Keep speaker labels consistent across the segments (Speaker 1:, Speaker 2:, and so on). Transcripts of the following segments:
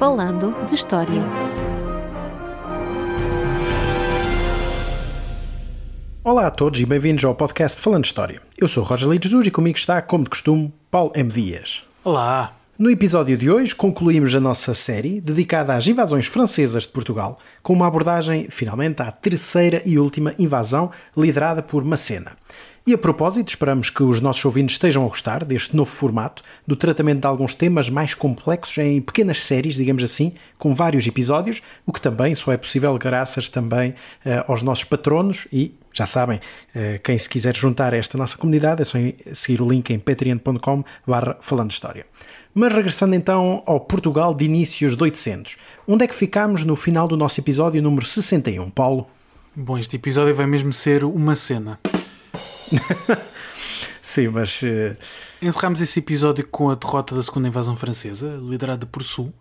Speaker 1: Falando de História.
Speaker 2: Olá a todos e bem-vindos ao podcast Falando de História. Eu sou Roger Lides e comigo está, como de costume, Paulo M. Dias.
Speaker 3: Olá!
Speaker 2: No episódio de hoje concluímos a nossa série dedicada às invasões francesas de Portugal, com uma abordagem finalmente à terceira e última invasão liderada por Macena. E a propósito, esperamos que os nossos ouvintes estejam a gostar deste novo formato, do tratamento de alguns temas mais complexos em pequenas séries, digamos assim, com vários episódios, o que também só é possível graças também uh, aos nossos patronos e, já sabem, uh, quem se quiser juntar a esta nossa comunidade é só seguir o link em patreon.com barra falando história. Mas regressando então ao Portugal de inícios de 800, onde é que ficámos no final do nosso episódio número 61, Paulo?
Speaker 3: Bom, este episódio vai mesmo ser uma cena.
Speaker 2: Sim, mas. Uh...
Speaker 3: Encerramos esse episódio com a derrota da segunda invasão francesa, liderada por Sul,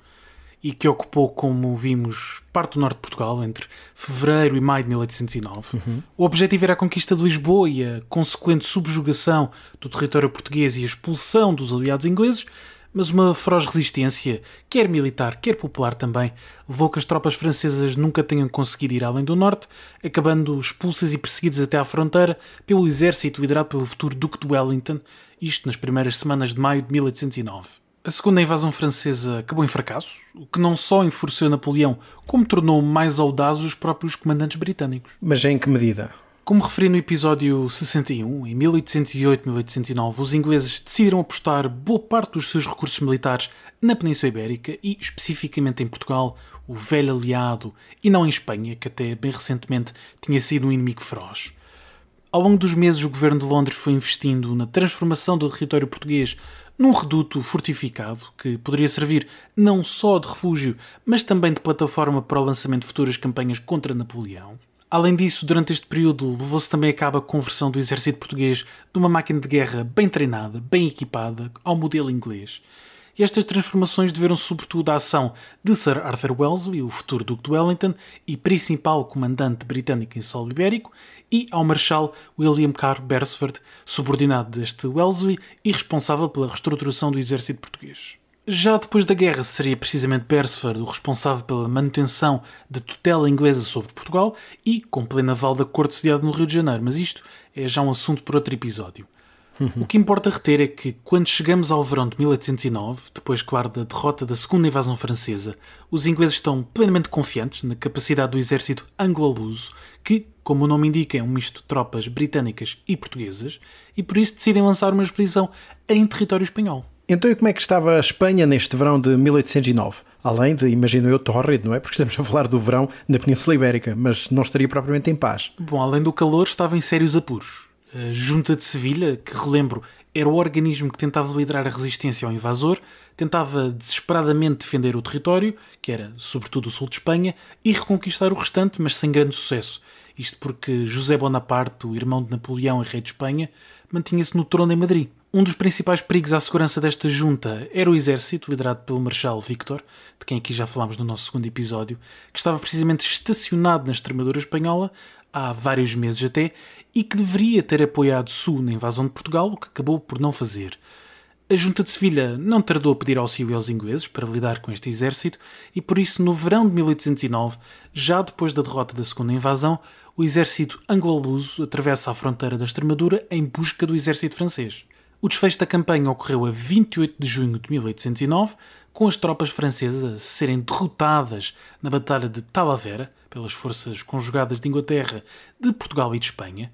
Speaker 3: e que ocupou, como vimos, parte do norte de Portugal entre fevereiro e maio de 1809. Uhum. O objetivo era a conquista de Lisboa e a consequente subjugação do território português e a expulsão dos aliados ingleses, mas uma feroz resistência, quer militar, quer popular também, levou que as tropas francesas nunca tenham conseguido ir além do norte, acabando expulsas e perseguidas até à fronteira pelo exército liderado pelo futuro Duque de Wellington, isto nas primeiras semanas de maio de 1809. A segunda invasão francesa acabou em fracasso, o que não só enfureceu Napoleão, como tornou mais audazes os próprios comandantes britânicos.
Speaker 2: Mas em que medida?
Speaker 3: Como referi no episódio 61, em 1808-1809, os ingleses decidiram apostar boa parte dos seus recursos militares na Península Ibérica e, especificamente em Portugal, o velho aliado, e não em Espanha, que até bem recentemente tinha sido um inimigo feroz. Ao longo dos meses, o governo de Londres foi investindo na transformação do território português num reduto fortificado que poderia servir não só de refúgio, mas também de plataforma para o lançamento de futuras campanhas contra Napoleão. Além disso, durante este período, levou-se também a cabo a conversão do exército português de uma máquina de guerra bem treinada, bem equipada, ao modelo inglês. E estas transformações deveram-se sobretudo à ação de Sir Arthur Wellesley, o futuro Duque de Wellington e principal comandante britânico em solo ibérico, e ao Marshal William Carr Beresford, subordinado deste Wellesley e responsável pela reestruturação do exército português. Já depois da guerra, seria precisamente Beresford o responsável pela manutenção da tutela inglesa sobre Portugal e com plena aval da corte sediada no Rio de Janeiro, mas isto é já um assunto para outro episódio. O que importa reter é que, quando chegamos ao verão de 1809, depois, claro, da derrota da segunda invasão francesa, os ingleses estão plenamente confiantes na capacidade do exército anglo-luso, que, como o nome indica, é um misto de tropas britânicas e portuguesas, e por isso decidem lançar uma expedição em território espanhol.
Speaker 2: Então, e como é que estava a Espanha neste verão de 1809? Além de, imagino eu, tórrido, não é? Porque estamos a falar do verão na Península Ibérica, mas não estaria propriamente em paz.
Speaker 3: Bom, além do calor, estava em sérios apuros. A Junta de Sevilha, que relembro, era o organismo que tentava liderar a resistência ao invasor, tentava desesperadamente defender o território, que era sobretudo o sul de Espanha, e reconquistar o restante, mas sem grande sucesso. Isto porque José Bonaparte, o irmão de Napoleão e rei de Espanha, mantinha-se no trono em Madrid. Um dos principais perigos à segurança desta junta era o exército, liderado pelo Marshal Victor, de quem aqui já falámos no nosso segundo episódio, que estava precisamente estacionado na Extremadura espanhola há vários meses até e que deveria ter apoiado Sul na invasão de Portugal, o que acabou por não fazer. A Junta de Sevilha não tardou a pedir auxílio aos ingleses para lidar com este exército e por isso, no verão de 1809, já depois da derrota da segunda invasão, o exército anglo-luso atravessa a fronteira da Extremadura em busca do exército francês. O desfecho da campanha ocorreu a 28 de junho de 1809, com as tropas francesas serem derrotadas na Batalha de Talavera pelas forças conjugadas de Inglaterra, de Portugal e de Espanha,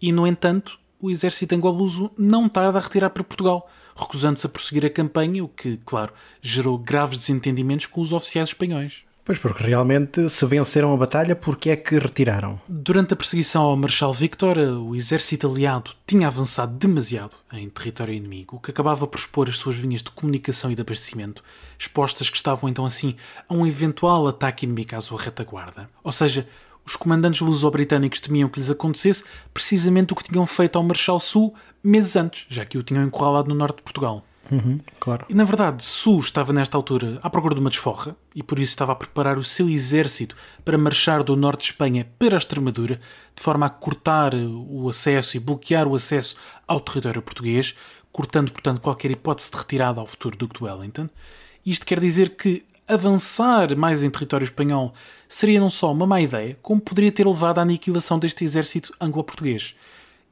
Speaker 3: e, no entanto, o exército anglo-luso não tarda a retirar para Portugal, recusando-se a prosseguir a campanha, o que, claro, gerou graves desentendimentos com os oficiais espanhóis.
Speaker 2: Pois, porque realmente se venceram a batalha, porque é que retiraram?
Speaker 3: Durante a perseguição ao Marshal Victor, o exército aliado tinha avançado demasiado em território inimigo, que acabava por expor as suas linhas de comunicação e de abastecimento, expostas que estavam então assim a um eventual ataque inimigo à sua retaguarda. Ou seja, os comandantes luso-britânicos temiam que lhes acontecesse precisamente o que tinham feito ao Marshal Sul meses antes, já que o tinham encurralado no norte de Portugal.
Speaker 2: Uhum, claro.
Speaker 3: E na verdade, Su estava nesta altura à procura de uma desforra e por isso estava a preparar o seu exército para marchar do norte de Espanha para a Extremadura, de forma a cortar o acesso e bloquear o acesso ao território português, cortando, portanto, qualquer hipótese de retirada ao futuro Duque de Wellington. Isto quer dizer que, avançar mais em território espanhol seria não só uma má ideia, como poderia ter levado à aniquilação deste exército anglo-português.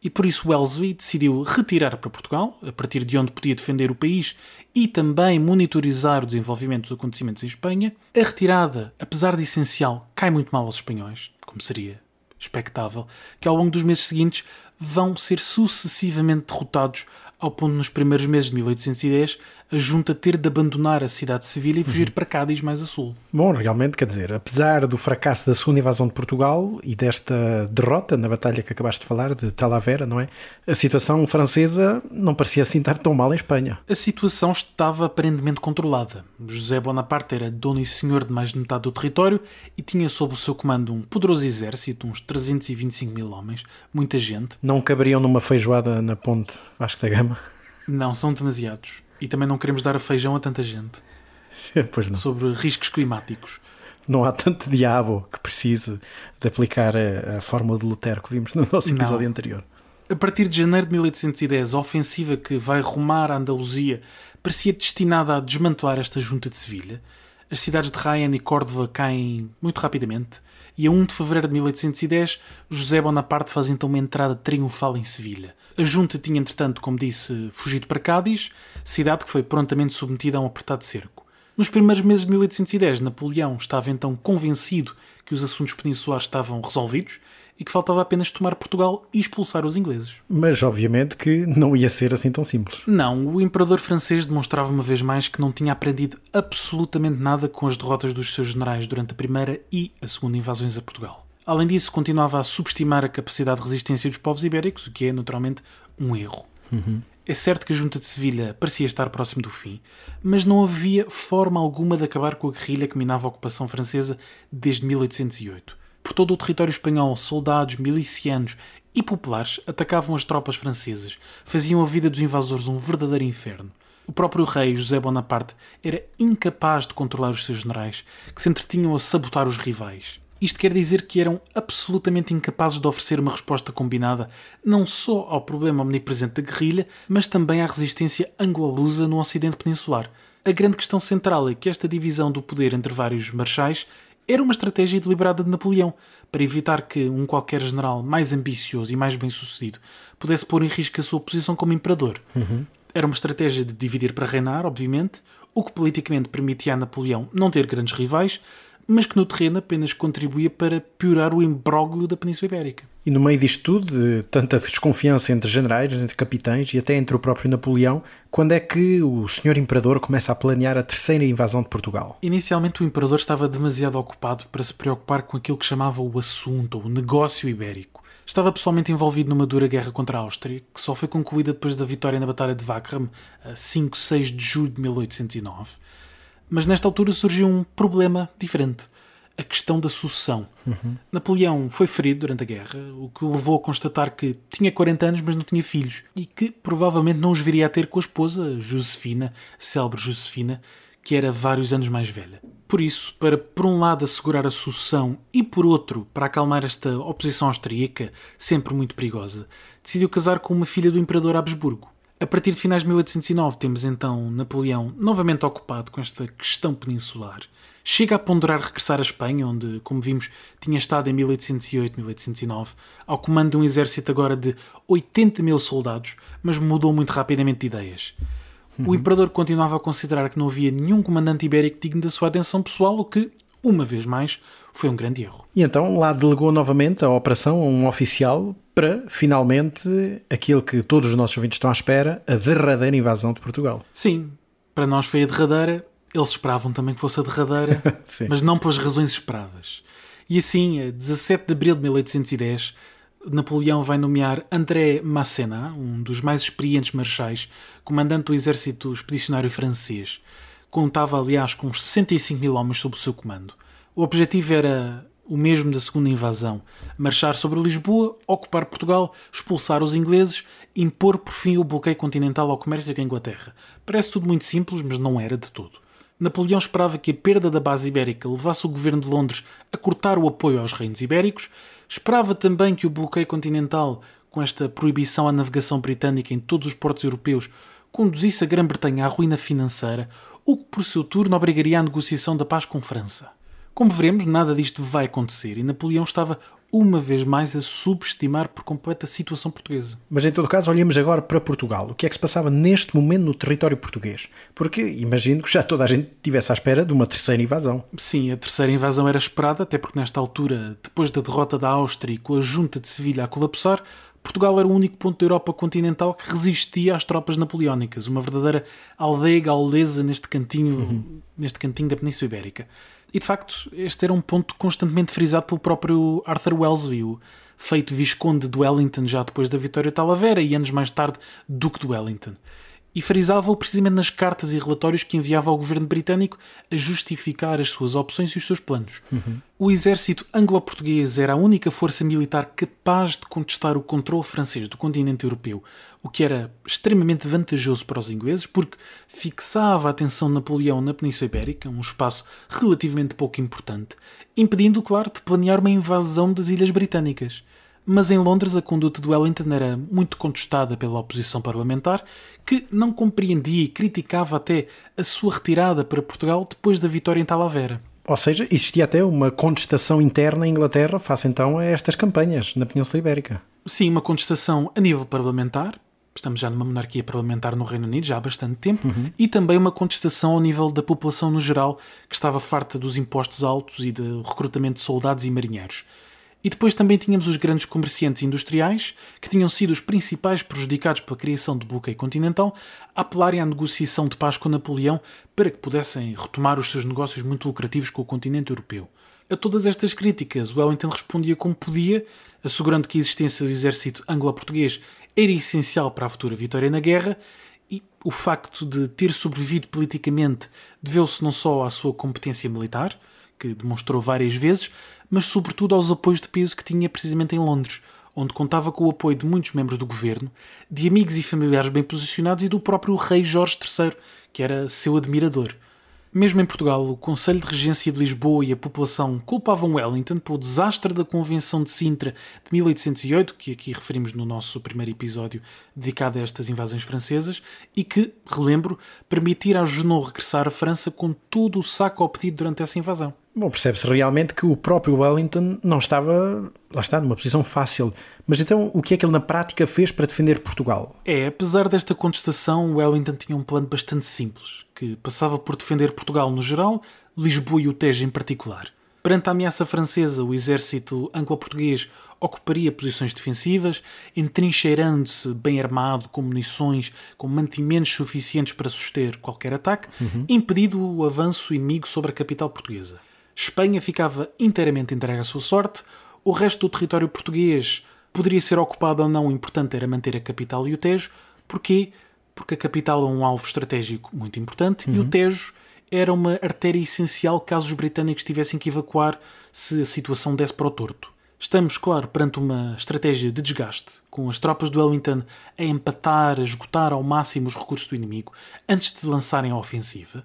Speaker 3: E por isso Wellesley decidiu retirar para Portugal, a partir de onde podia defender o país e também monitorizar o desenvolvimento dos acontecimentos em Espanha. A retirada, apesar de essencial, cai muito mal aos espanhóis, como seria expectável, que ao longo dos meses seguintes vão ser sucessivamente derrotados ao ponto nos primeiros meses de 1810 a junta ter de abandonar a cidade de Sevilha e fugir uhum. para Cádiz mais a sul.
Speaker 2: Bom, realmente, quer dizer, apesar do fracasso da segunda invasão de Portugal e desta derrota na batalha que acabaste de falar, de Talavera, não é? A situação francesa não parecia assim estar tão mal em Espanha.
Speaker 3: A situação estava aparentemente controlada. José Bonaparte era dono e senhor de mais de metade do território e tinha sob o seu comando um poderoso exército, uns 325 mil homens, muita gente.
Speaker 2: Não caberiam numa feijoada na ponte Vasco da Gama?
Speaker 3: Não, são demasiados. E também não queremos dar a feijão a tanta gente.
Speaker 2: pois não.
Speaker 3: Sobre riscos climáticos.
Speaker 2: Não há tanto diabo que precise de aplicar a, a fórmula de Lutero que vimos no nosso episódio não. anterior.
Speaker 3: A partir de janeiro de 1810, a ofensiva que vai rumar a Andaluzia parecia destinada a desmantelar esta junta de Sevilha. As cidades de Raen e Córdoba caem muito rapidamente e a 1 de fevereiro de 1810 José Bonaparte faz então uma entrada triunfal em Sevilha. A junta tinha, entretanto, como disse, fugido para Cádiz, cidade que foi prontamente submetida a um apertado cerco. Nos primeiros meses de 1810, Napoleão estava então convencido que os assuntos peninsulares estavam resolvidos e que faltava apenas tomar Portugal e expulsar os ingleses.
Speaker 2: Mas obviamente que não ia ser assim tão simples.
Speaker 3: Não, o imperador francês demonstrava uma vez mais que não tinha aprendido absolutamente nada com as derrotas dos seus generais durante a primeira e a segunda invasões a Portugal. Além disso, continuava a subestimar a capacidade de resistência dos povos ibéricos, o que é naturalmente um erro.
Speaker 2: Uhum.
Speaker 3: É certo que a junta de Sevilha parecia estar próximo do fim, mas não havia forma alguma de acabar com a guerrilha que minava a ocupação francesa desde 1808. Por todo o território espanhol, soldados, milicianos e populares atacavam as tropas francesas, faziam a vida dos invasores um verdadeiro inferno. O próprio rei José Bonaparte era incapaz de controlar os seus generais, que se entretinham a sabotar os rivais. Isto quer dizer que eram absolutamente incapazes de oferecer uma resposta combinada não só ao problema omnipresente da guerrilha, mas também à resistência anglo-lusa no Ocidente Peninsular. A grande questão central é que esta divisão do poder entre vários marchais era uma estratégia deliberada de Napoleão para evitar que um qualquer general mais ambicioso e mais bem-sucedido pudesse pôr em risco a sua posição como imperador.
Speaker 2: Uhum.
Speaker 3: Era uma estratégia de dividir para reinar, obviamente, o que politicamente permitia a Napoleão não ter grandes rivais, mas que no terreno apenas contribuía para piorar o imbróglio da Península Ibérica.
Speaker 2: E no meio disto tudo, de tanta desconfiança entre generais, entre capitães e até entre o próprio Napoleão, quando é que o senhor imperador começa a planear a terceira invasão de Portugal?
Speaker 3: Inicialmente o imperador estava demasiado ocupado para se preocupar com aquilo que chamava o assunto, o negócio ibérico. Estava pessoalmente envolvido numa dura guerra contra a Áustria, que só foi concluída depois da vitória na Batalha de Wagram, a 5, 6 de julho de 1809 mas nesta altura surgiu um problema diferente. A questão da sucessão.
Speaker 2: Uhum.
Speaker 3: Napoleão foi ferido durante a guerra, o que o levou a constatar que tinha 40 anos, mas não tinha filhos, e que provavelmente não os viria a ter com a esposa, Josefina, a célebre Josefina, que era vários anos mais velha. Por isso, para por um lado assegurar a sucessão e por outro para acalmar esta oposição austríaca, sempre muito perigosa, decidiu casar com uma filha do imperador Habsburgo. A partir de finais de 1809 temos então Napoleão novamente ocupado com esta questão peninsular. Chega a ponderar regressar à Espanha, onde, como vimos, tinha estado em 1808-1809, ao comando de um exército agora de 80 mil soldados, mas mudou muito rapidamente de ideias. Uhum. O imperador continuava a considerar que não havia nenhum comandante ibérico digno da sua atenção pessoal, o que, uma vez mais, foi um grande erro.
Speaker 2: E então lá delegou novamente a operação a um oficial para, finalmente, aquilo que todos os nossos ouvintes estão à espera, a derradeira invasão de Portugal.
Speaker 3: Sim, para nós foi a derradeira, eles esperavam também que fosse a derradeira, mas não pelas razões esperadas. E assim, a 17 de abril de 1810, Napoleão vai nomear André Massena, um dos mais experientes marechais, comandante do exército expedicionário francês. Contava, aliás, com uns 65 mil homens sob o seu comando. O objetivo era o mesmo da segunda invasão: marchar sobre Lisboa, ocupar Portugal, expulsar os ingleses, impor por fim o bloqueio continental ao comércio com a Inglaterra. Parece tudo muito simples, mas não era de todo. Napoleão esperava que a perda da base ibérica levasse o governo de Londres a cortar o apoio aos reinos ibéricos, esperava também que o bloqueio continental, com esta proibição à navegação britânica em todos os portos europeus, conduzisse a Grã-Bretanha à ruína financeira, o que por seu turno obrigaria à negociação da paz com França. Como veremos, nada disto vai acontecer e Napoleão estava uma vez mais a subestimar por completo a situação portuguesa.
Speaker 2: Mas em todo caso, olhemos agora para Portugal. O que é que se passava neste momento no território português? Porque imagino que já toda a gente estivesse à espera de uma terceira invasão.
Speaker 3: Sim, a terceira invasão era esperada, até porque nesta altura, depois da derrota da Áustria e com a junta de Sevilha a colapsar, Portugal era o único ponto da Europa continental que resistia às tropas napoleónicas, uma verdadeira aldeia gaulesa neste cantinho, uhum. neste cantinho da Península Ibérica. E de facto, este era um ponto constantemente frisado pelo próprio Arthur Wellesley, o feito Visconde de Wellington já depois da vitória de Talavera e anos mais tarde Duque de Wellington. E frisava-o precisamente nas cartas e relatórios que enviava ao governo britânico a justificar as suas opções e os seus planos. Uhum. O exército anglo-português era a única força militar capaz de contestar o controle francês do continente europeu, o que era extremamente vantajoso para os ingleses, porque fixava a atenção de Napoleão na Península Ibérica, um espaço relativamente pouco importante, impedindo, claro, de planear uma invasão das Ilhas Britânicas. Mas em Londres a conduta de Wellington era muito contestada pela oposição parlamentar, que não compreendia e criticava até a sua retirada para Portugal depois da vitória em Talavera.
Speaker 2: Ou seja, existia até uma contestação interna em Inglaterra face então a estas campanhas na Península Ibérica.
Speaker 3: Sim, uma contestação a nível parlamentar, estamos já numa monarquia parlamentar no Reino Unido já há bastante tempo, uhum. e também uma contestação ao nível da população no geral, que estava farta dos impostos altos e do recrutamento de soldados e marinheiros. E depois também tínhamos os grandes comerciantes industriais, que tinham sido os principais prejudicados pela criação do bloqueio continental, a apelarem à negociação de paz com Napoleão para que pudessem retomar os seus negócios muito lucrativos com o continente europeu. A todas estas críticas, Wellington respondia como podia, assegurando que a existência do exército anglo-português era essencial para a futura vitória na guerra e o facto de ter sobrevivido politicamente deveu-se não só à sua competência militar, que demonstrou várias vezes, mas sobretudo aos apoios de peso que tinha precisamente em Londres, onde contava com o apoio de muitos membros do governo, de amigos e familiares bem posicionados e do próprio rei Jorge III, que era seu admirador. Mesmo em Portugal, o Conselho de Regência de Lisboa e a população culpavam Wellington pelo desastre da Convenção de Sintra de 1808, que aqui referimos no nosso primeiro episódio dedicado a estas invasões francesas, e que, relembro, permitir a Junot regressar à França com todo o saco obtido durante essa invasão.
Speaker 2: Bom, percebe-se realmente que o próprio Wellington não estava, lá está, numa posição fácil. Mas então, o que é que ele na prática fez para defender Portugal?
Speaker 3: É, apesar desta contestação, Wellington tinha um plano bastante simples, que passava por defender Portugal no geral, Lisboa e o Tejo em particular. Perante a ameaça francesa, o exército anglo-português ocuparia posições defensivas, entrincheirando-se bem armado, com munições, com mantimentos suficientes para suster qualquer ataque, uhum. impedindo o avanço inimigo sobre a capital portuguesa. Espanha ficava inteiramente entregue à sua sorte, o resto do território português poderia ser ocupado ou não, o importante era manter a capital e o Tejo. Porquê? Porque a capital é um alvo estratégico muito importante uhum. e o uhum. Tejo era uma artéria essencial caso os britânicos tivessem que evacuar se a situação desse para o torto. Estamos, claro, perante uma estratégia de desgaste, com as tropas do Wellington a empatar, a esgotar ao máximo os recursos do inimigo antes de lançarem a ofensiva,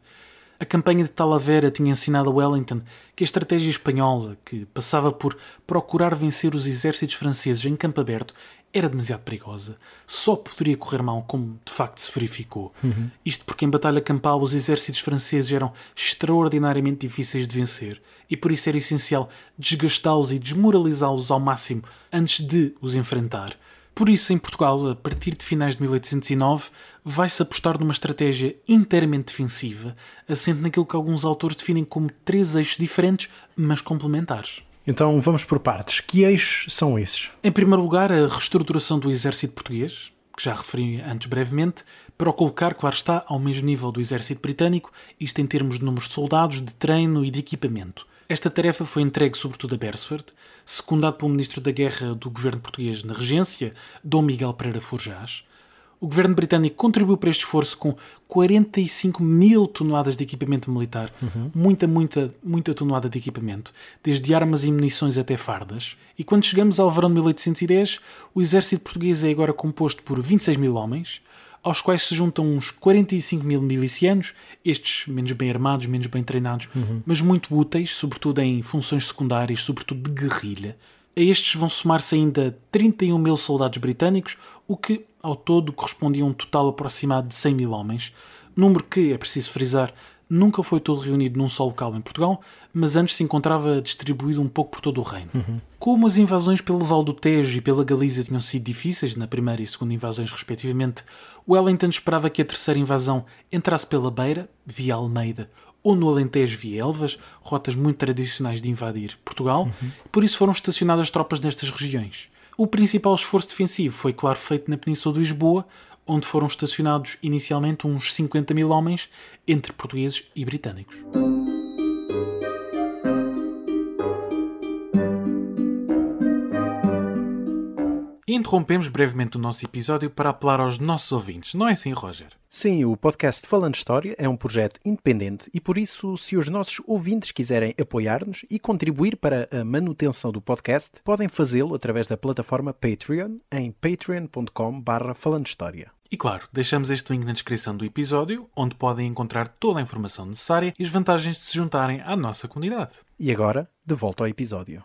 Speaker 3: a campanha de Talavera tinha ensinado a Wellington que a estratégia espanhola, que passava por procurar vencer os exércitos franceses em campo aberto, era demasiado perigosa. Só poderia correr mal, como de facto se verificou. Uhum. Isto porque em batalha campal os exércitos franceses eram extraordinariamente difíceis de vencer e por isso era essencial desgastá-los e desmoralizá-los ao máximo antes de os enfrentar. Por isso, em Portugal, a partir de finais de 1809, vai-se apostar numa estratégia inteiramente defensiva, assente naquilo que alguns autores definem como três eixos diferentes, mas complementares.
Speaker 2: Então vamos por partes. Que eixos são esses?
Speaker 3: Em primeiro lugar, a reestruturação do exército português, que já referi antes brevemente, para o colocar, claro está, ao mesmo nível do exército britânico, isto em termos de números de soldados, de treino e de equipamento. Esta tarefa foi entregue sobretudo a Beresford, secundado pelo Ministro da Guerra do governo português na regência, Dom Miguel Pereira Forjás. O governo britânico contribuiu para este esforço com 45 mil toneladas de equipamento militar, uhum. muita, muita, muita tonelada de equipamento, desde armas e munições até fardas. E quando chegamos ao verão de 1810, o exército português é agora composto por 26 mil homens, aos quais se juntam uns 45 mil milicianos, estes menos bem armados, menos bem treinados, uhum. mas muito úteis, sobretudo em funções secundárias, sobretudo de guerrilha. A estes vão somar-se ainda 31 mil soldados britânicos, o que, Ao todo correspondia a um total aproximado de 100 mil homens, número que, é preciso frisar, nunca foi todo reunido num só local em Portugal, mas antes se encontrava distribuído um pouco por todo o reino. Uhum. Como as invasões pelo Val do Tejo e pela Galícia tinham sido difíceis, na primeira e segunda invasões respectivamente, Wellington esperava que a terceira invasão entrasse pela Beira, via Almeida, ou no Alentejo via Elvas, rotas muito tradicionais de invadir Portugal, uhum. por isso foram estacionadas tropas nestas regiões. O principal esforço defensivo foi, claro, feito na Península de Lisboa, onde foram estacionados inicialmente uns 50 mil homens, entre portugueses e britânicos. Interrompemos brevemente o nosso episódio para apelar aos nossos ouvintes, não é assim, Roger?
Speaker 2: Sim, o podcast Falando História é um projeto independente e por isso, se os nossos ouvintes quiserem apoiar-nos e contribuir para a manutenção do podcast, podem fazê-lo através da plataforma Patreon em patreon.com.br Falando História.
Speaker 3: E claro, deixamos este link na descrição do episódio, onde podem encontrar toda a informação necessária e as vantagens de se juntarem à nossa comunidade.
Speaker 2: E agora, de volta ao episódio.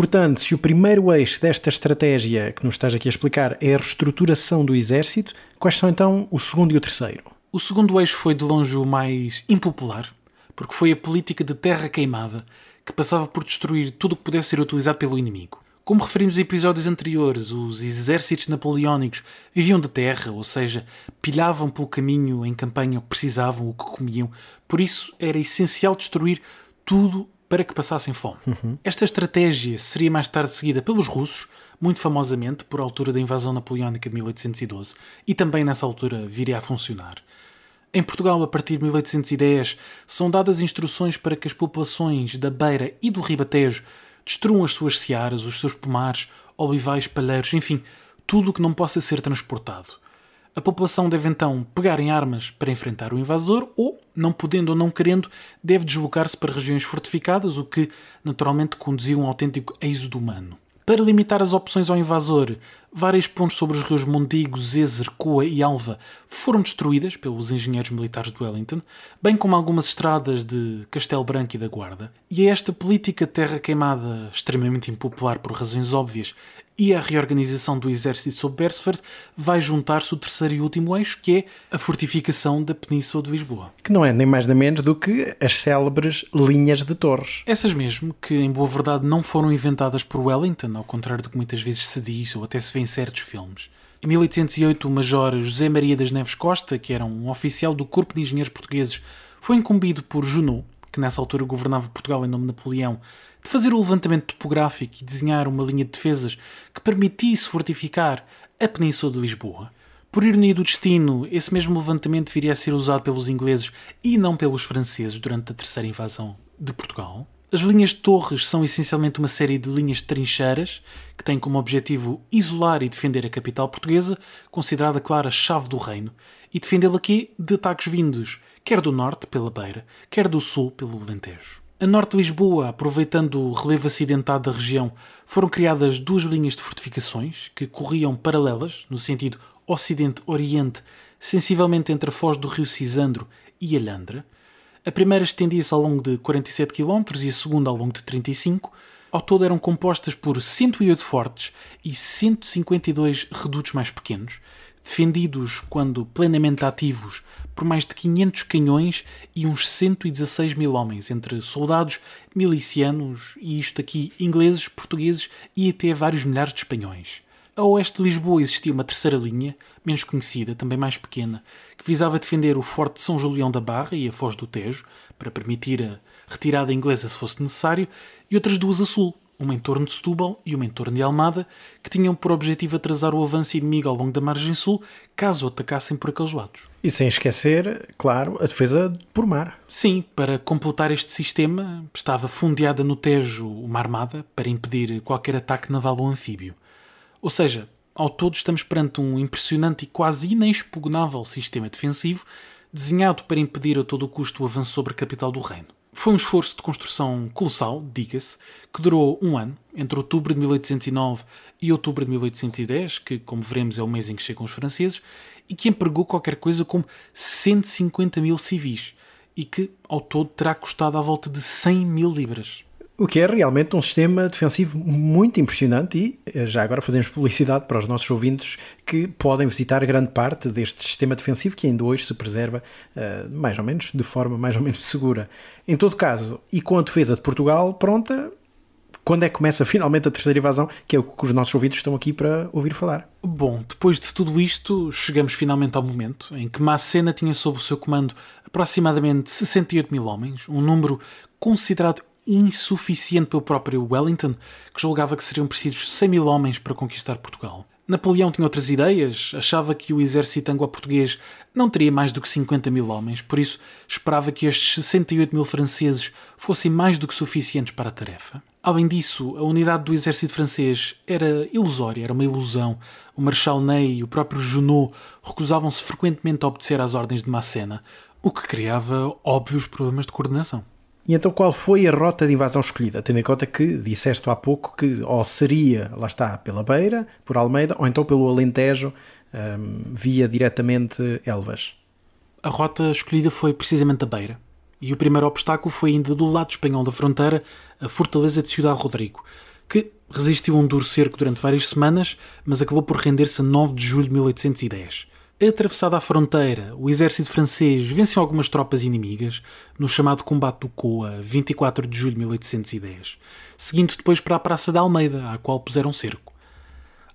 Speaker 2: Portanto, se o primeiro eixo desta estratégia que nos estás aqui a explicar é a reestruturação do exército, quais são então o segundo e o terceiro?
Speaker 3: O segundo eixo foi de longe o mais impopular, porque foi a política de terra queimada, que passava por destruir tudo o que pudesse ser utilizado pelo inimigo. Como referimos em episódios anteriores, os exércitos napoleónicos viviam de terra, ou seja, pilhavam pelo caminho em campanha o que precisavam, o que comiam. Por isso era essencial destruir tudo para que passassem fome. Uhum. Esta estratégia seria mais tarde seguida pelos russos, muito famosamente por altura da invasão napoleónica de 1812, e também nessa altura viria a funcionar. Em Portugal, a partir de 1810, são dadas instruções para que as populações da Beira e do Ribatejo destruam as suas searas, os seus pomares, olivais, palheiros, enfim, tudo o que não possa ser transportado. A população deve então pegar em armas para enfrentar o invasor ou, não podendo ou não querendo, deve deslocar-se para regiões fortificadas, o que naturalmente conduzia a um autêntico êxodo humano. Para limitar as opções ao invasor, várias pontes sobre os rios Mondigo, Zezer, Coa e Alva foram destruídas pelos engenheiros militares de Wellington, bem como algumas estradas de Castelo Branco e da Guarda. E a esta política terra queimada, extremamente impopular por razões óbvias, e a reorganização do exército sob Beresford vai juntar-se o terceiro e último eixo, que é a fortificação da Península de Lisboa.
Speaker 2: Que não é nem mais nem menos do que as célebres linhas de torres.
Speaker 3: Essas mesmo, que em boa verdade não foram inventadas por Wellington, ao contrário do que muitas vezes se diz ou até se vê em certos filmes. Em 1808, o major José Maria das Neves Costa, que era um oficial do Corpo de Engenheiros Portugueses, foi incumbido por Junot, que nessa altura governava Portugal em nome de Napoleão, de fazer o levantamento topográfico e desenhar uma linha de defesas que permitisse fortificar a Península de Lisboa. Por ironia do destino, esse mesmo levantamento viria a ser usado pelos ingleses e não pelos franceses durante a terceira invasão de Portugal. As linhas de torres são essencialmente uma série de linhas de trincheiras que têm como objetivo isolar e defender a capital portuguesa, considerada, claro, a chave do reino, e defendê-la aqui de ataques vindos, quer do norte, pela Beira, quer do sul, pelo Alentejo. A norte de Lisboa, aproveitando o relevo acidentado da região, foram criadas duas linhas de fortificações que corriam paralelas, no sentido ocidente-oriente, sensivelmente entre a foz do rio Cisandro e Alhandra. A primeira estendia-se ao longo de 47 km e a segunda ao longo de 35 Ao todo eram compostas por 108 fortes e 152 redutos mais pequenos, defendidos, quando plenamente ativos, por mais de 500 canhões e uns 116 mil homens, entre soldados, milicianos e isto aqui, ingleses, portugueses e até vários milhares de espanhóis. A oeste de Lisboa existia uma terceira linha, menos conhecida, também mais pequena, que visava defender o Forte de São Julião da Barra e a Foz do Tejo, para permitir a retirada inglesa se fosse necessário, e outras duas a sul, uma em torno de Setúbal e uma em torno de Almada, que tinham por objetivo atrasar o avanço inimigo ao longo da margem sul, caso atacassem por aqueles lados.
Speaker 2: E sem esquecer, claro, a defesa por mar.
Speaker 3: Sim, para completar este sistema, estava fundeada no Tejo uma armada para impedir qualquer ataque naval ou anfíbio. Ou seja, ao todo estamos perante um impressionante e quase inexpugnável sistema defensivo desenhado para impedir a todo custo o avanço sobre a capital do reino. Foi um esforço de construção colossal, diga-se, que durou um ano, entre outubro de 1809 e outubro de 1810, que, como veremos, é o mês em que chegam os franceses, e que empregou qualquer coisa como 150 mil civis, e que, ao todo, terá custado à volta de 100 mil libras.
Speaker 2: O que é realmente um sistema defensivo muito impressionante e eh, já agora fazemos publicidade para os nossos ouvintes que podem visitar grande parte deste sistema defensivo que ainda hoje se preserva uh, mais ou menos de forma mais ou menos segura. Em todo caso, e com a defesa de Portugal pronta, quando é que começa finalmente a terceira invasão, que é o que os nossos ouvintes estão aqui para ouvir falar?
Speaker 3: Bom, depois de tudo isto, chegamos finalmente ao momento em que Macena tinha sob o seu comando aproximadamente 68 mil homens, um número considerado insuficiente pelo próprio Wellington, que julgava que seriam precisos 100 mil homens para conquistar Portugal. Napoleão tinha outras ideias, achava que o exército anglo-português não teria mais do que 50 mil homens, por isso esperava que estes 68 mil franceses fossem mais do que suficientes para a tarefa. Além disso, a unidade do exército francês era ilusória, era uma ilusão. O Marechal Ney e o próprio Junot recusavam-se frequentemente a obedecer às ordens de Massena, o que criava óbvios problemas de coordenação.
Speaker 2: E então qual foi a rota de invasão escolhida? Tendo em conta que disseste há pouco que ou seria, lá está, pela Beira, por Almeida, ou então pelo Alentejo, um, via diretamente Elvas.
Speaker 3: A rota escolhida foi precisamente a Beira. E o primeiro obstáculo foi ainda do lado espanhol da fronteira, a fortaleza de Ciudad Rodrigo, que resistiu a um duro cerco durante várias semanas, mas acabou por render-se a 9 de julho de 1810. Atravessada a fronteira, o exército francês venceu algumas tropas inimigas no chamado Combate do Coa, 24 de julho de 1810, seguindo depois para a Praça da Almeida, à qual puseram cerco.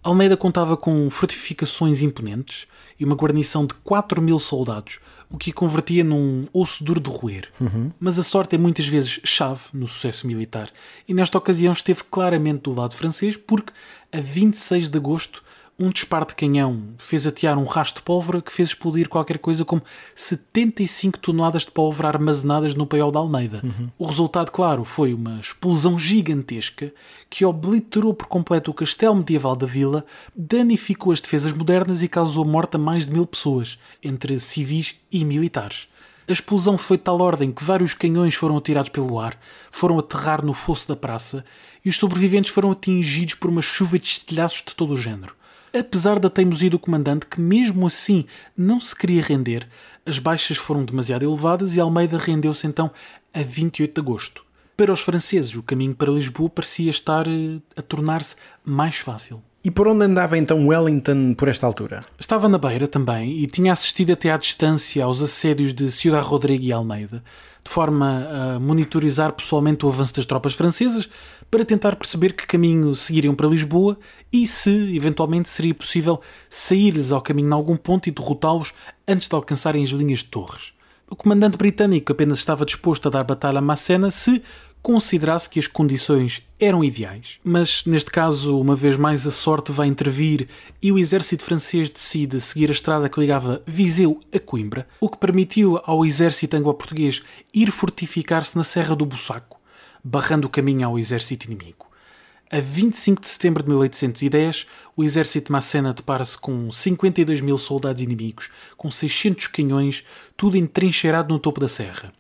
Speaker 3: Almeida contava com fortificações imponentes e uma guarnição de 4 mil soldados, o que a convertia num osso duro de roer. Uhum. Mas a sorte é muitas vezes chave no sucesso militar, e nesta ocasião esteve claramente do lado francês, porque a 26 de agosto um disparo de canhão fez atear um rastro de pólvora que fez explodir qualquer coisa como 75 toneladas de pólvora armazenadas no paiol da Almeida. Uhum. O resultado, claro, foi uma explosão gigantesca que obliterou por completo o castelo medieval da vila, danificou as defesas modernas e causou morte a mais de mil pessoas, entre civis e militares. A explosão foi de tal ordem que vários canhões foram atirados pelo ar, foram aterrar no fosso da praça e os sobreviventes foram atingidos por uma chuva de estilhaços de todo o género apesar da teimosia do comandante, que mesmo assim não se queria render, as baixas foram demasiado elevadas e Almeida rendeu-se então a 28 de agosto. Para os franceses, o caminho para Lisboa parecia estar eh, a tornar-se mais fácil.
Speaker 2: E por onde andava então Wellington por esta altura?
Speaker 3: Estava na beira também e tinha assistido até à distância aos assédios de Ciudad Rodrigo e Almeida, de forma a monitorizar pessoalmente o avanço das tropas francesas, para tentar perceber que caminho seguiriam para Lisboa e se, eventualmente, seria possível sair-lhes ao caminho em algum ponto e derrotá-los antes de alcançarem as linhas de torres. O comandante britânico apenas estava disposto a dar batalha a Massena se considerasse que as condições eram ideais. Mas, neste caso, uma vez mais a sorte vai intervir e o exército francês decide seguir a estrada que ligava Viseu a Coimbra, o que permitiu ao exército anglo-português ir fortificar-se na Serra do Bussaco barrando o caminho ao exército inimigo. A 25 de setembro de 1810, o exército de Macena depara-se com 52 mil soldados inimigos, com 600 canhões, tudo entrincheirado no topo da serra.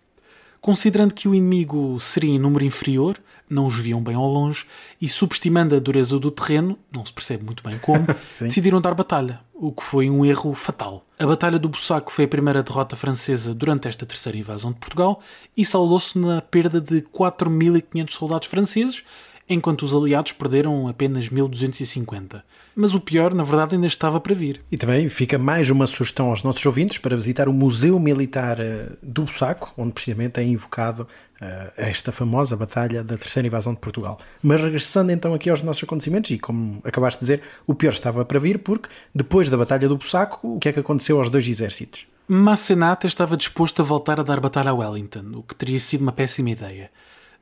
Speaker 3: Considerando que o inimigo seria em número inferior, não os viam bem ao longe, e subestimando a dureza do terreno, não se percebe muito bem como, decidiram dar batalha, o que foi um erro fatal. A Batalha do Bussaco foi a primeira derrota francesa durante esta terceira invasão de Portugal e saldou-se na perda de 4.500 soldados franceses, enquanto os aliados perderam apenas 1250. Mas o pior, na verdade, ainda estava para vir.
Speaker 2: E também fica mais uma sugestão aos nossos ouvintes para visitar o Museu Militar eh, do Bussaco, onde precisamente é invocado uh, esta famosa batalha da Terceira Invasão de Portugal. Mas regressando então aqui aos nossos acontecimentos, e como acabaste de dizer, o pior estava para vir, porque depois da Batalha do Bussaco, o que é que aconteceu aos dois exércitos?
Speaker 3: Macenata estava disposto a voltar a dar batalha a Wellington, o que teria sido uma péssima ideia.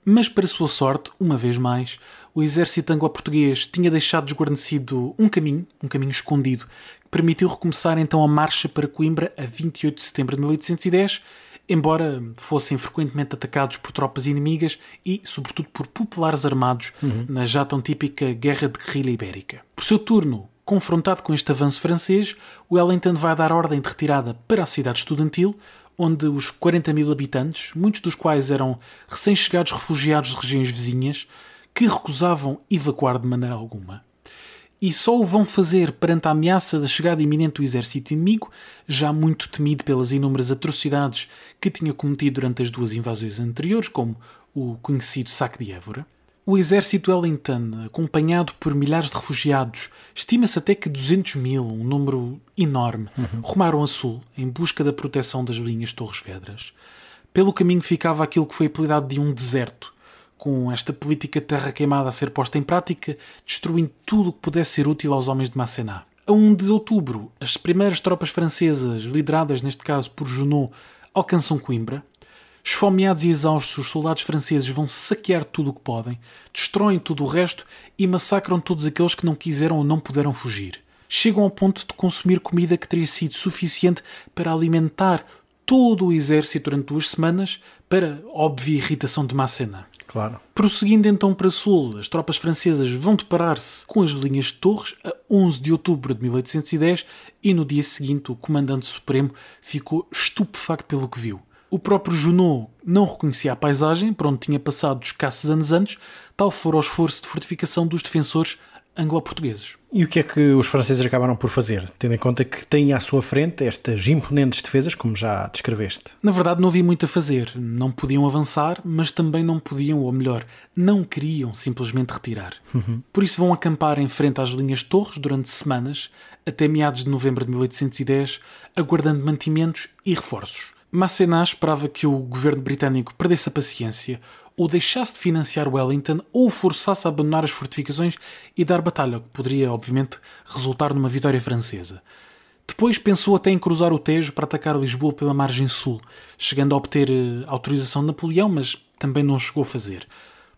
Speaker 3: Mas, para sua sorte, uma vez mais, o exército anglo-português tinha deixado desguarnecido um caminho, um caminho escondido, que permitiu recomeçar então a marcha para Coimbra a 28 de setembro de 1810, embora fossem frequentemente atacados por tropas inimigas e, sobretudo, por populares armados uhum. na já tão típica Guerra de Guerrilha Ibérica. Por seu turno, confrontado com este avanço francês, Wellington vai dar ordem de retirada para a cidade estudantil, onde os 40 mil habitantes, muitos dos quais eram recém-chegados refugiados de regiões vizinhas, que recusavam evacuar de maneira alguma. E só o vão fazer perante a ameaça da chegada iminente do exército inimigo, já muito temido pelas inúmeras atrocidades que tinha cometido durante as duas invasões anteriores, como o conhecido saque de Évora. O exército Wellington, acompanhado por milhares de refugiados, estima-se até que 200 mil, um número enorme, uhum. rumaram a sul em busca da proteção das linhas Torres Vedras. Pelo caminho ficava aquilo que foi apelidado de um deserto, com esta política terra queimada a ser posta em prática, destruindo tudo o que pudesse ser útil aos homens de Massená. A 1 de outubro, as primeiras tropas francesas, lideradas neste caso por Junot, alcançam Coimbra, Esfomeados e exaustos, os soldados franceses vão saquear tudo o que podem, destroem tudo o resto e massacram todos aqueles que não quiseram ou não puderam fugir. Chegam ao ponto de consumir comida que teria sido suficiente para alimentar todo o exército durante duas semanas, para óbvia irritação de Massena.
Speaker 2: Claro.
Speaker 3: Prosseguindo então para sul, as tropas francesas vão deparar-se com as linhas de Torres a 11 de outubro de 1810 e no dia seguinte o comandante supremo ficou estupefacto pelo que viu. O próprio Junot não reconhecia a paisagem por onde tinha passado escassos anos antes, tal fora o esforço de fortificação dos defensores anglo-portugueses.
Speaker 2: E o que é que os franceses acabaram por fazer, tendo em conta que têm à sua frente estas imponentes defesas, como já descreveste?
Speaker 3: Na verdade, não havia muito a fazer. Não podiam avançar, mas também não podiam, ou melhor, não queriam simplesmente retirar. Uhum. Por isso vão acampar em frente às linhas de torres durante semanas, até meados de novembro de 1810, aguardando mantimentos e reforços. Masséna esperava que o governo britânico perdesse a paciência, ou deixasse de financiar Wellington, ou o forçasse a abandonar as fortificações e dar batalha, que poderia, obviamente, resultar numa vitória francesa. Depois pensou até em cruzar o Tejo para atacar Lisboa pela margem sul, chegando a obter eh, autorização de Napoleão, mas também não chegou a fazer.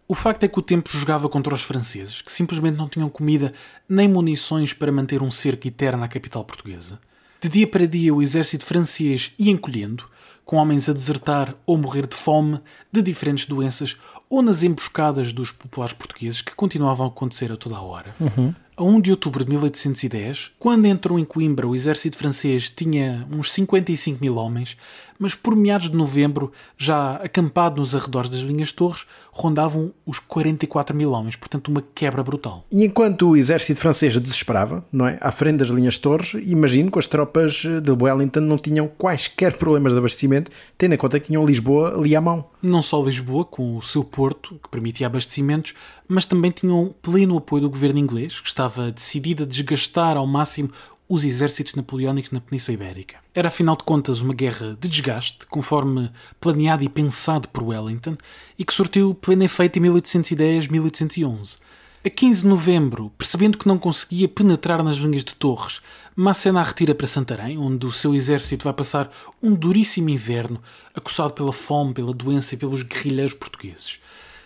Speaker 3: O facto é que o tempo jogava contra os franceses, que simplesmente não tinham comida nem munições para manter um cerco eterno à capital portuguesa. De dia para dia, o exército francês ia encolhendo, com homens a desertar ou morrer de fome, de diferentes doenças, ou nas emboscadas dos populares portugueses que continuavam a acontecer a toda a hora. Uhum. A 1 de outubro de 1810, quando entrou em Coimbra, o exército francês tinha uns 55 mil homens, mas por meados de novembro, já acampado nos arredores das linhas torres, rondavam os 44 mil homens, portanto uma quebra brutal.
Speaker 2: E enquanto o exército francês desesperava, não é, à frente das linhas torres, imagino que as tropas de Wellington não tinham quaisquer problemas de abastecimento, tendo em conta que tinham Lisboa ali à mão.
Speaker 3: Não só Lisboa, com o seu porto, que permitia abastecimentos, mas também tinham pleno apoio do governo inglês, que estava decidido a desgastar ao máximo os exércitos napoleónicos na Península Ibérica. Era, afinal de contas, uma guerra de desgaste, conforme planeado e pensado por Wellington, e que sortiu pleno efeito em 1810-1811. A 15 de novembro, percebendo que não conseguia penetrar nas linhas de Torres, Massena retira para Santarém, onde o seu exército vai passar um duríssimo inverno, acossado pela fome, pela doença e pelos guerrilheiros portugueses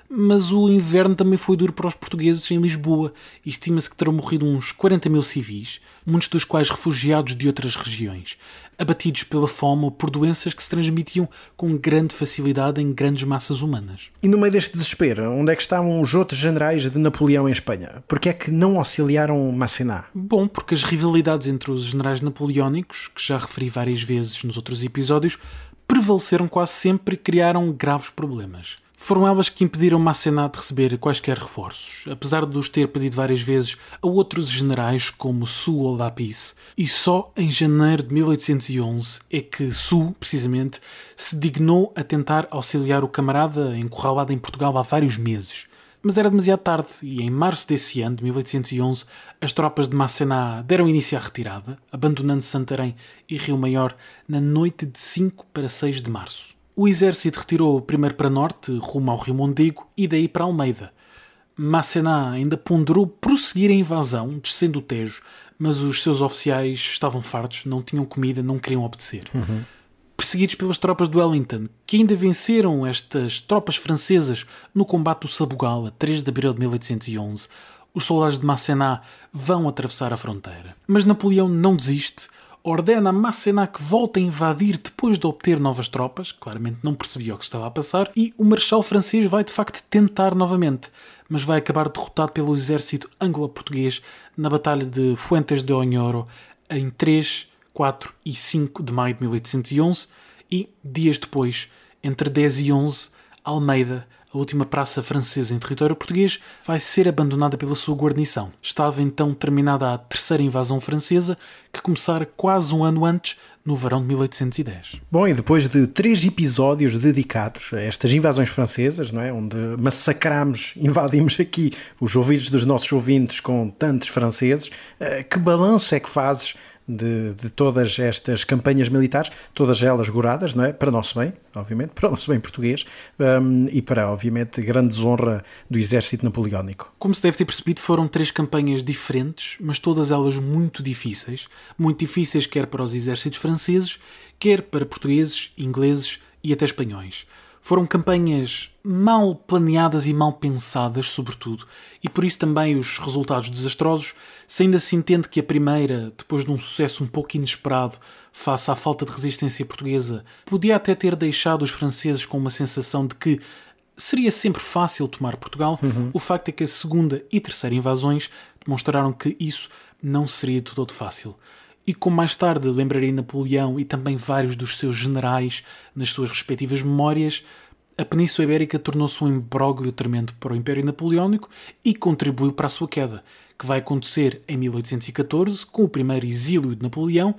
Speaker 3: mas o inverno também foi duro para os portugueses em Lisboa estima-se que terão morrido uns 40 mil civis, muitos dos quais refugiados de outras regiões, abatidos pela fome ou por doenças que se transmitiam com grande facilidade em grandes massas humanas.
Speaker 2: E no meio deste desespero, onde é que estavam os outros generais de Napoleão em Espanha? Por é que não auxiliaram Massená?
Speaker 3: Bom, porque as rivalidades entre os generais napoleónicos, que já referi várias vezes nos outros episódios, prevaleceram quase sempre e criaram graves problemas. Foram elas que impediram Massenat de receber quaisquer reforços, apesar de os ter pedido várias vezes a outros generais como Su ou Lapis. E só em janeiro de 1811 é que Su, precisamente, se dignou a tentar auxiliar o camarada encurralado em Portugal há vários meses. Mas era demasiado tarde e em março desse ano, de 1811, as tropas de Massená deram início à retirada, abandonando Santarém e Rio Maior na noite de 5 para 6 de março. O exército retirou primeiro para norte, rumo ao Rio Mondego, e daí para Almeida. Massená ainda ponderou prosseguir a invasão, descendo o Tejo, mas os seus oficiais estavam fartos, não tinham comida, não queriam obedecer. Uhum. Perseguidos pelas tropas de Wellington, que ainda venceram estas tropas francesas no combate do Sabugal, a 3 de abril de 1811, os soldados de Massená vão atravessar a fronteira. Mas Napoleão não desiste ordena a Massená que volte a invadir depois de obter novas tropas, claramente não percebia o que estava a passar, e o marechal francês vai de facto tentar novamente, mas vai acabar derrotado pelo exército anglo-português na Batalha de Fuentes de Onhoro em 3, 4 e 5 de maio de 1811 e, dias depois, entre 10 e 11, Almeida a última praça francesa em território português vai ser abandonada pela sua guarnição. Estava então terminada a terceira invasão francesa, que começara quase um ano antes, no verão de 1810.
Speaker 2: Bom, e depois de três episódios dedicados a estas invasões francesas, não é? onde massacramos, invadimos aqui os ouvidos dos nossos ouvintes com tantos franceses, eh, que balanço é que fazes de, de, todas estas campanhas militares, todas elas goradas, não é? Para nosso bem, obviamente, para o nosso bem português um, e para, obviamente, grande desonra do exército napoleónico.
Speaker 3: Como se deve ter percebido, foram três campanhas diferentes, mas todas elas muito difíceis. Muito difíceis quer para os exércitos franceses, quer para portugueses, ingleses e até espanhóis. Foram campanhas mal planeadas e mal pensadas, sobretudo, e por isso também os resultados desastrosos, se ainda se entende que a primeira, depois de um sucesso um pouco inesperado, face à falta de resistência portuguesa, podia até ter deixado os franceses com uma sensação de que seria sempre fácil tomar Portugal, uhum. o facto é que a segunda e terceira invasões demonstraram que isso não seria de todo fácil. E como mais tarde lembrarei Napoleão e também vários dos seus generais nas suas respectivas memórias, a Península Ibérica tornou-se um imbróglio tremendo para o Império Napoleónico e contribuiu para a sua queda, que vai acontecer em 1814 com o primeiro exílio de Napoleão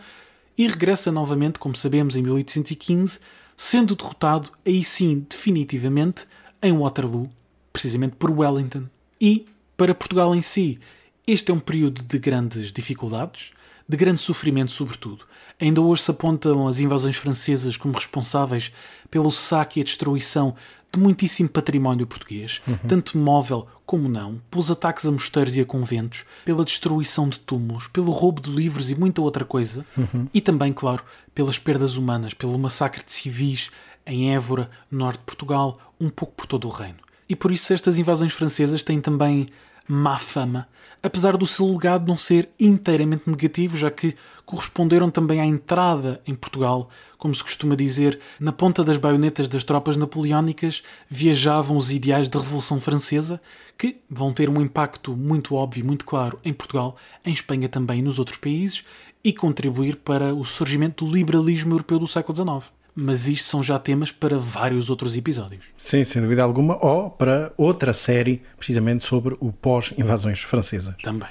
Speaker 3: e regressa novamente, como sabemos, em 1815, sendo derrotado, aí sim definitivamente, em Waterloo, precisamente por Wellington. E, para Portugal em si, este é um período de grandes dificuldades, de grande sofrimento, sobretudo. Ainda hoje se apontam as invasões francesas como responsáveis pelo saque e a destruição de muitíssimo património português, uhum. tanto móvel como não, pelos ataques a mosteiros e a conventos, pela destruição de túmulos, pelo roubo de livros e muita outra coisa, uhum. e também, claro, pelas perdas humanas, pelo massacre de civis em Évora, norte de Portugal, um pouco por todo o reino. E por isso estas invasões francesas têm também má fama, apesar do seu legado não ser inteiramente negativo, já que corresponderam também à entrada em Portugal, como se costuma dizer, na ponta das baionetas das tropas napoleónicas viajavam os ideais da Revolução Francesa, que vão ter um impacto muito óbvio muito claro em Portugal, em Espanha também e nos outros países, e contribuir para o surgimento do liberalismo europeu do século XIX mas isto são já temas para vários outros episódios.
Speaker 2: Sim, sem dúvida alguma, ou para outra série, precisamente sobre o pós-invasões francesas.
Speaker 3: Também.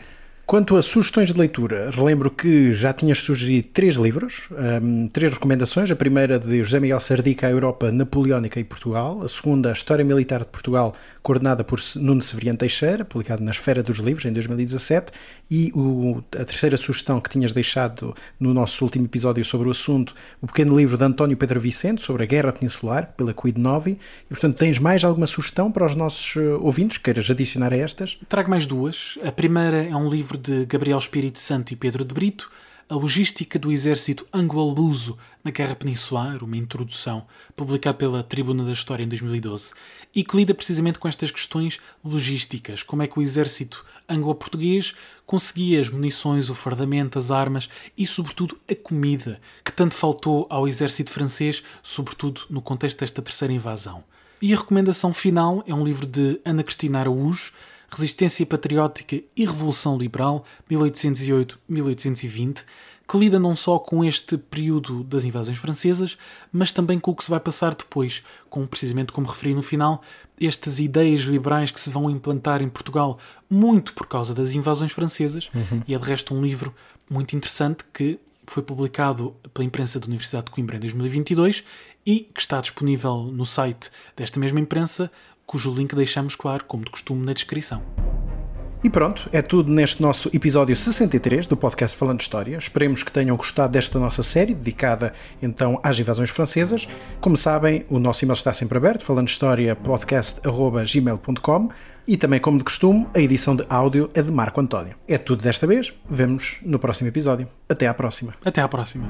Speaker 2: Quanto a sugestões de leitura, relembro que já tinhas sugerido três livros, um, três recomendações. A primeira de José Miguel Sardica, A Europa Napoleónica e Portugal. A segunda, a História Militar de Portugal, coordenada por Nuno Severiano Teixeira, publicado na Esfera dos Livros em 2017. E o, a terceira sugestão que tinhas deixado no nosso último episódio sobre o assunto, o pequeno livro de António Pedro Vicente, sobre a Guerra Peninsular, pela Quid Novi. E, portanto, tens mais alguma sugestão para os nossos eh, ouvintes? Queiras adicionar a estas?
Speaker 3: Trago mais duas. A primeira é um livro de Gabriel Espírito Santo e Pedro de Brito, A Logística do Exército Anglo-Luso na Guerra Peninsular, uma introdução, publicada pela Tribuna da História em 2012, e que lida precisamente com estas questões logísticas, como é que o exército anglo-português conseguia as munições, o fardamento, as armas e, sobretudo, a comida, que tanto faltou ao exército francês, sobretudo no contexto desta terceira invasão. E a recomendação final é um livro de Ana Cristina Araújo, Resistência Patriótica e Revolução Liberal, 1808-1820, que lida não só com este período das invasões francesas, mas também com o que se vai passar depois, com precisamente como referi no final, estas ideias liberais que se vão implantar em Portugal muito por causa das invasões francesas, uhum. e é de resto um livro muito interessante que foi publicado pela imprensa da Universidade de Coimbra em 2022 e que está disponível no site desta mesma imprensa cujo link deixamos, claro, como de costume, na descrição.
Speaker 2: E pronto, é tudo neste nosso episódio 63 do podcast Falando História. Esperemos que tenham gostado desta nossa série, dedicada então às invasões francesas. Como sabem, o nosso e-mail está sempre aberto, falandohistoria.podcast.gmail.com e também, como de costume, a edição de áudio é de Marco António. É tudo desta vez. Vemo-nos no próximo episódio. Até à próxima.
Speaker 3: Até à próxima.